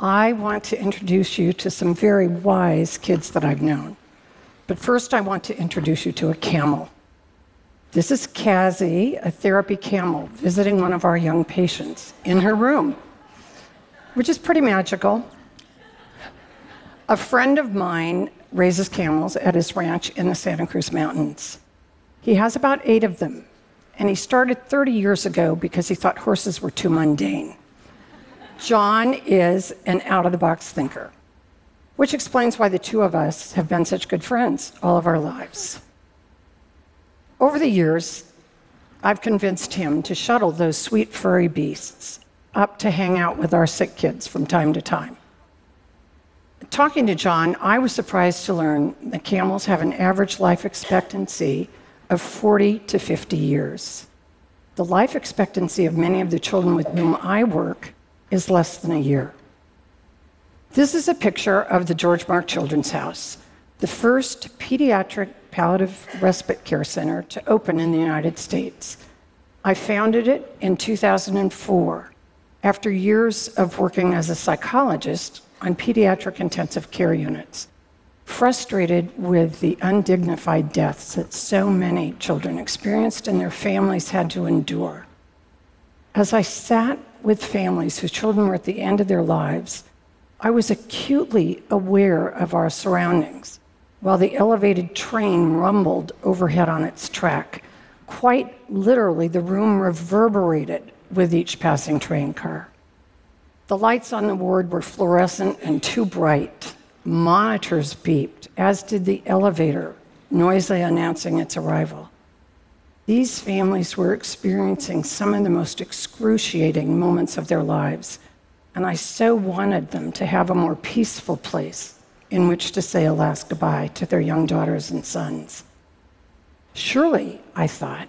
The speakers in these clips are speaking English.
I want to introduce you to some very wise kids that I've known. But first, I want to introduce you to a camel. This is Cassie, a therapy camel, visiting one of our young patients in her room, which is pretty magical. A friend of mine raises camels at his ranch in the Santa Cruz Mountains. He has about eight of them, and he started 30 years ago because he thought horses were too mundane. John is an out of the box thinker, which explains why the two of us have been such good friends all of our lives. Over the years, I've convinced him to shuttle those sweet furry beasts up to hang out with our sick kids from time to time. Talking to John, I was surprised to learn that camels have an average life expectancy of 40 to 50 years. The life expectancy of many of the children with whom I work is less than a year. This is a picture of the George Mark Children's House, the first pediatric palliative respite care center to open in the United States. I founded it in 2004 after years of working as a psychologist on pediatric intensive care units, frustrated with the undignified deaths that so many children experienced and their families had to endure. As I sat with families whose children were at the end of their lives, I was acutely aware of our surroundings while the elevated train rumbled overhead on its track. Quite literally, the room reverberated with each passing train car. The lights on the ward were fluorescent and too bright. Monitors beeped, as did the elevator, noisily announcing its arrival. These families were experiencing some of the most excruciating moments of their lives, and I so wanted them to have a more peaceful place in which to say a last goodbye to their young daughters and sons. Surely, I thought,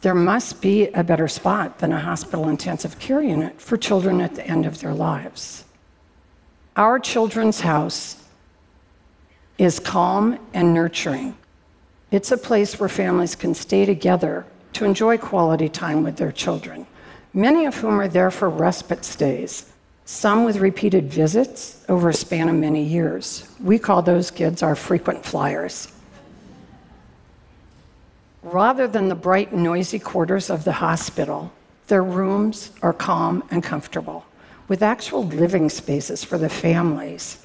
there must be a better spot than a hospital intensive care unit for children at the end of their lives. Our children's house is calm and nurturing. It's a place where families can stay together to enjoy quality time with their children, many of whom are there for respite stays, some with repeated visits over a span of many years. We call those kids our frequent flyers. Rather than the bright, noisy quarters of the hospital, their rooms are calm and comfortable, with actual living spaces for the families,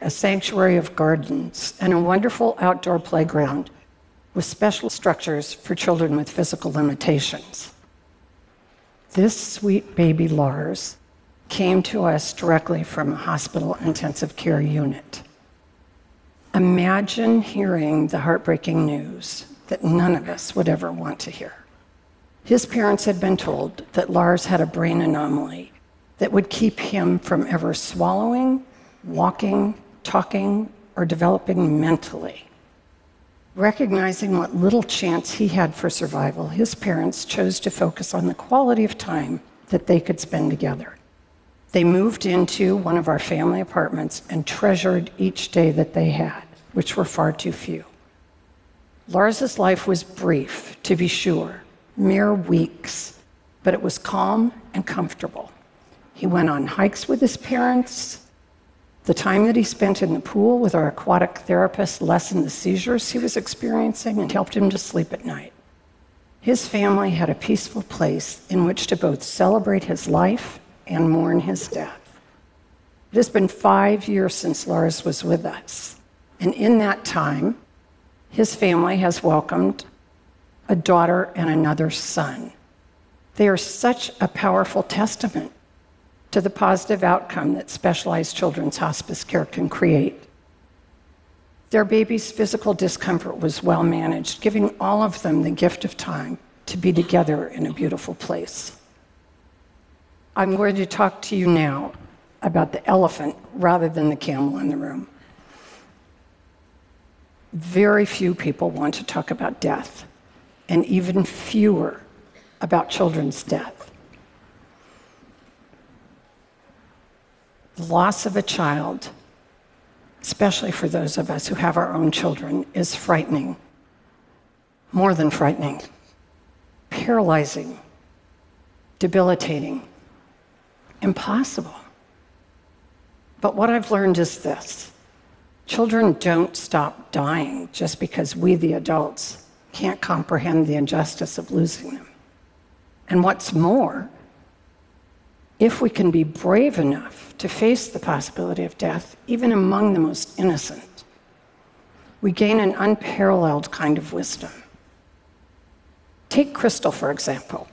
a sanctuary of gardens, and a wonderful outdoor playground with special structures for children with physical limitations. This sweet baby Lars came to us directly from a hospital intensive care unit. Imagine hearing the heartbreaking news that none of us would ever want to hear. His parents had been told that Lars had a brain anomaly that would keep him from ever swallowing, walking, talking, or developing mentally. Recognizing what little chance he had for survival, his parents chose to focus on the quality of time that they could spend together. They moved into one of our family apartments and treasured each day that they had, which were far too few. Lars's life was brief, to be sure, mere weeks, but it was calm and comfortable. He went on hikes with his parents, the time that he spent in the pool with our aquatic therapist lessened the seizures he was experiencing and helped him to sleep at night. His family had a peaceful place in which to both celebrate his life and mourn his death. It has been five years since Lars was with us, and in that time, his family has welcomed a daughter and another son. They are such a powerful testament to the positive outcome that specialized children's hospice care can create. Their baby's physical discomfort was well managed, giving all of them the gift of time to be together in a beautiful place. I'm going to talk to you now about the elephant rather than the camel in the room. Very few people want to talk about death, and even fewer about children's death. The loss of a child, especially for those of us who have our own children, is frightening. More than frightening, paralyzing, debilitating, impossible. But what I've learned is this children don't stop dying just because we, the adults, can't comprehend the injustice of losing them. And what's more, if we can be brave enough to face the possibility of death, even among the most innocent, we gain an unparalleled kind of wisdom. Take Crystal, for example.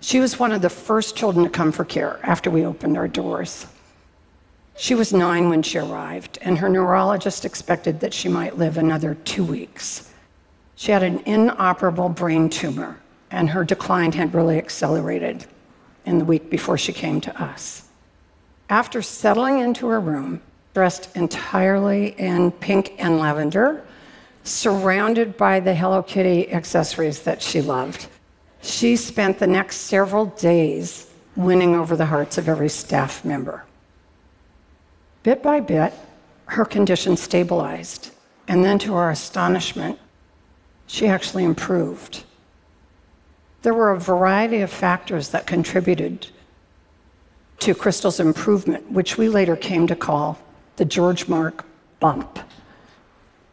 She was one of the first children to come for care after we opened our doors. She was nine when she arrived, and her neurologist expected that she might live another two weeks. She had an inoperable brain tumor, and her decline had really accelerated in the week before she came to us. After settling into her room, dressed entirely in pink and lavender, surrounded by the Hello Kitty accessories that she loved, she spent the next several days winning over the hearts of every staff member. Bit by bit, her condition stabilized, and then to our astonishment, she actually improved. There were a variety of factors that contributed to Crystal's improvement, which we later came to call the George Mark bump.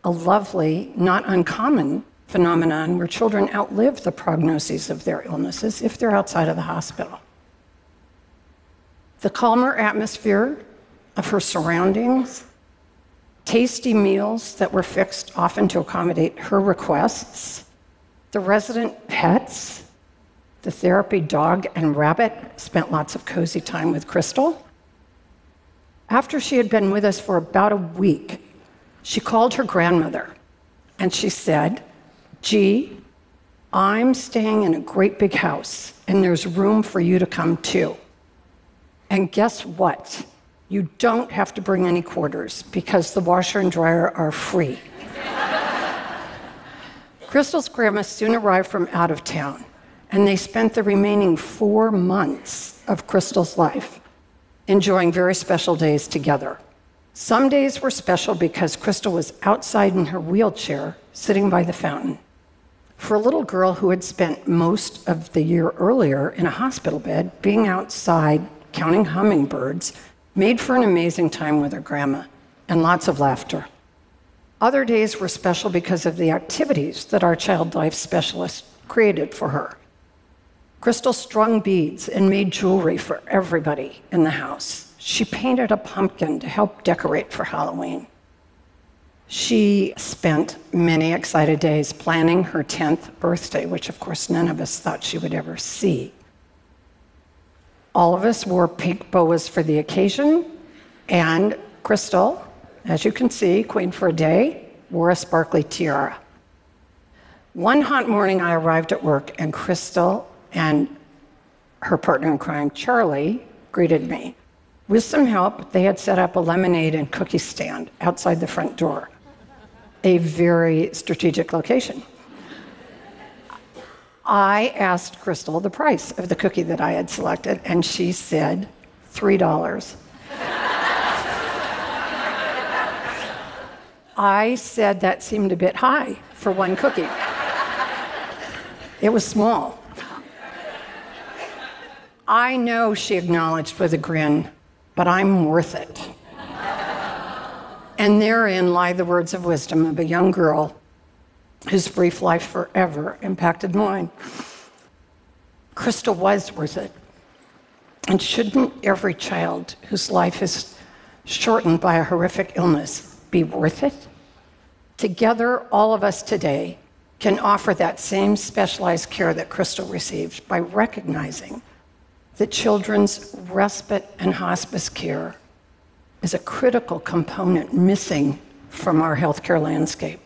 A lovely, not uncommon phenomenon where children outlive the prognoses of their illnesses if they're outside of the hospital. The calmer atmosphere of her surroundings, tasty meals that were fixed often to accommodate her requests, the resident pets, the therapy dog and rabbit spent lots of cozy time with Crystal. After she had been with us for about a week, she called her grandmother and she said, Gee, I'm staying in a great big house and there's room for you to come too. And guess what? You don't have to bring any quarters because the washer and dryer are free. Crystal's grandma soon arrived from out of town, and they spent the remaining four months of Crystal's life enjoying very special days together. Some days were special because Crystal was outside in her wheelchair, sitting by the fountain. For a little girl who had spent most of the year earlier in a hospital bed, being outside counting hummingbirds made for an amazing time with her grandma and lots of laughter. Other days were special because of the activities that our child life specialist created for her. Crystal strung beads and made jewelry for everybody in the house. She painted a pumpkin to help decorate for Halloween. She spent many excited days planning her 10th birthday, which of course none of us thought she would ever see. All of us wore pink boas for the occasion, and Crystal, as you can see, Queen for a Day, wore a sparkly tiara. One hot morning, I arrived at work, and Crystal and her partner in crime, Charlie, greeted me. With some help, they had set up a lemonade and cookie stand outside the front door, a very strategic location. I asked Crystal the price of the cookie that I had selected, and she said $3. I said that seemed a bit high for one cookie. It was small. I know, she acknowledged with a grin, but I'm worth it. and therein lie the words of wisdom of a young girl whose brief life forever impacted mine. Crystal was worth it. And shouldn't every child whose life is shortened by a horrific illness be worth it? Together, all of us today can offer that same specialized care that Crystal received by recognizing that children's respite and hospice care is a critical component missing from our healthcare landscape.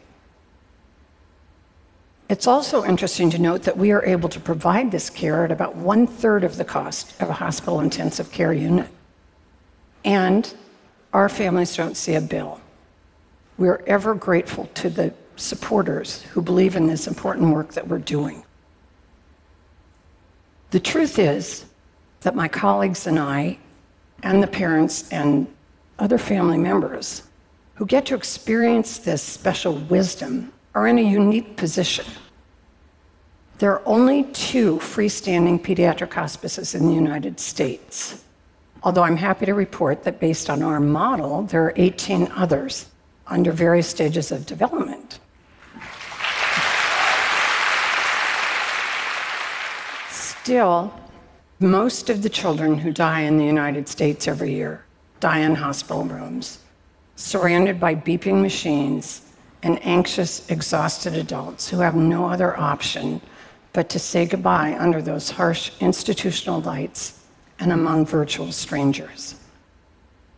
It's also interesting to note that we are able to provide this care at about one third of the cost of a hospital intensive care unit. And our families don't see a bill. We're ever grateful to the supporters who believe in this important work that we're doing. The truth is that my colleagues and I, and the parents and other family members who get to experience this special wisdom are in a unique position. There are only two freestanding pediatric hospices in the United States. Although I'm happy to report that based on our model, there are 18 others under various stages of development. Still, most of the children who die in the United States every year die in hospital rooms, surrounded by beeping machines and anxious, exhausted adults who have no other option but to say goodbye under those harsh institutional lights and among virtual strangers.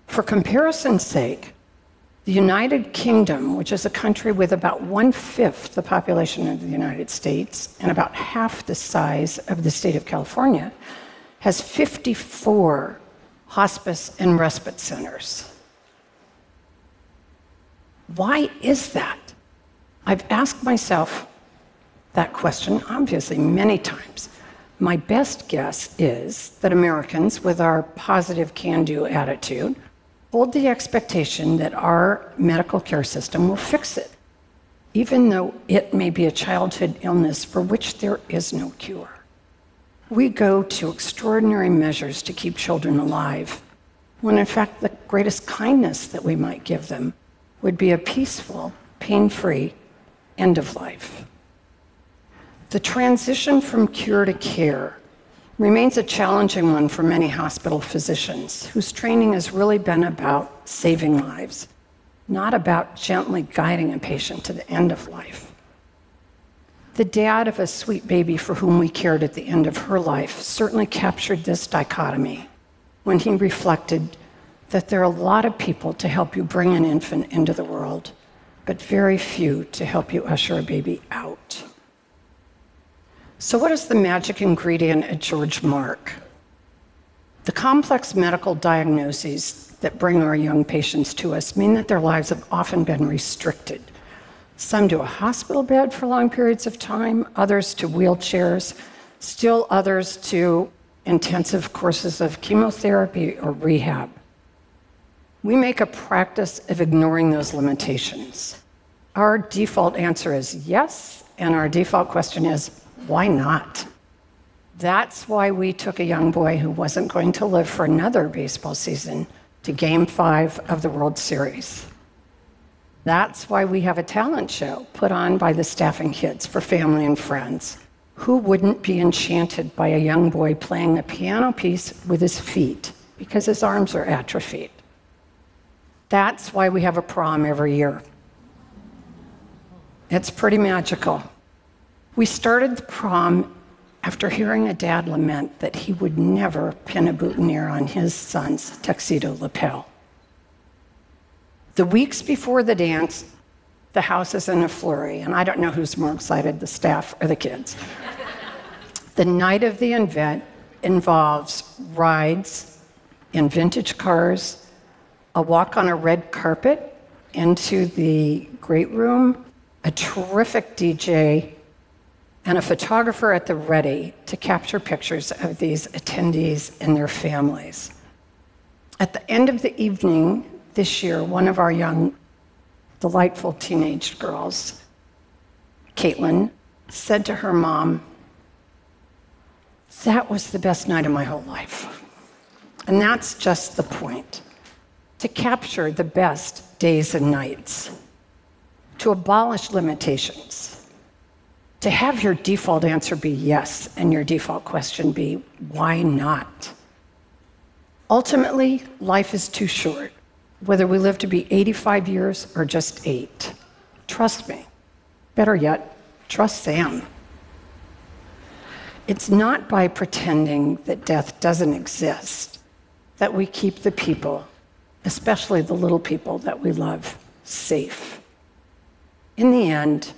For comparison's sake, the United Kingdom, which is a country with about one fifth the population of the United States and about half the size of the state of California, has 54 hospice and respite centers. Why is that? I've asked myself that question, obviously, many times. My best guess is that Americans, with our positive can do attitude, hold the expectation that our medical care system will fix it, even though it may be a childhood illness for which there is no cure. We go to extraordinary measures to keep children alive, when in fact the greatest kindness that we might give them would be a peaceful, pain free end of life. The transition from cure to care remains a challenging one for many hospital physicians whose training has really been about saving lives, not about gently guiding a patient to the end of life. The dad of a sweet baby for whom we cared at the end of her life certainly captured this dichotomy when he reflected that there are a lot of people to help you bring an infant into the world, but very few to help you usher a baby out. So, what is the magic ingredient at George Mark? The complex medical diagnoses that bring our young patients to us mean that their lives have often been restricted. Some to a hospital bed for long periods of time, others to wheelchairs, still others to intensive courses of chemotherapy or rehab. We make a practice of ignoring those limitations. Our default answer is yes, and our default question is why not? That's why we took a young boy who wasn't going to live for another baseball season to game five of the World Series. That's why we have a talent show put on by the staffing kids for family and friends. Who wouldn't be enchanted by a young boy playing a piano piece with his feet because his arms are atrophied? That's why we have a prom every year. It's pretty magical. We started the prom after hearing a dad lament that he would never pin a boutonniere on his son's tuxedo lapel. The weeks before the dance, the house is in a flurry, and I don't know who's more excited, the staff or the kids. the night of the event involves rides in vintage cars, a walk on a red carpet into the great room, a terrific DJ, and a photographer at the ready to capture pictures of these attendees and their families. At the end of the evening this year, one of our young, delightful teenage girls, Caitlin, said to her mom, That was the best night of my whole life. And that's just the point to capture the best days and nights, to abolish limitations, to have your default answer be yes and your default question be why not. Ultimately, life is too short, whether we live to be 85 years or just eight. Trust me. Better yet, trust Sam. It's not by pretending that death doesn't exist that we keep the people especially the little people that we love, safe. In the end,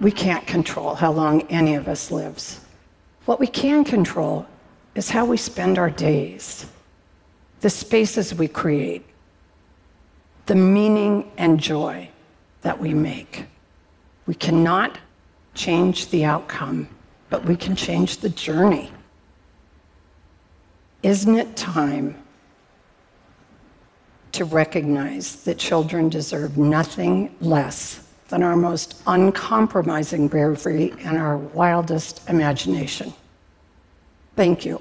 we can't control how long any of us lives. What we can control is how we spend our days, the spaces we create, the meaning and joy that we make. We cannot change the outcome, but we can change the journey. Isn't it time to recognize that children deserve nothing less than our most uncompromising bravery and our wildest imagination. Thank you.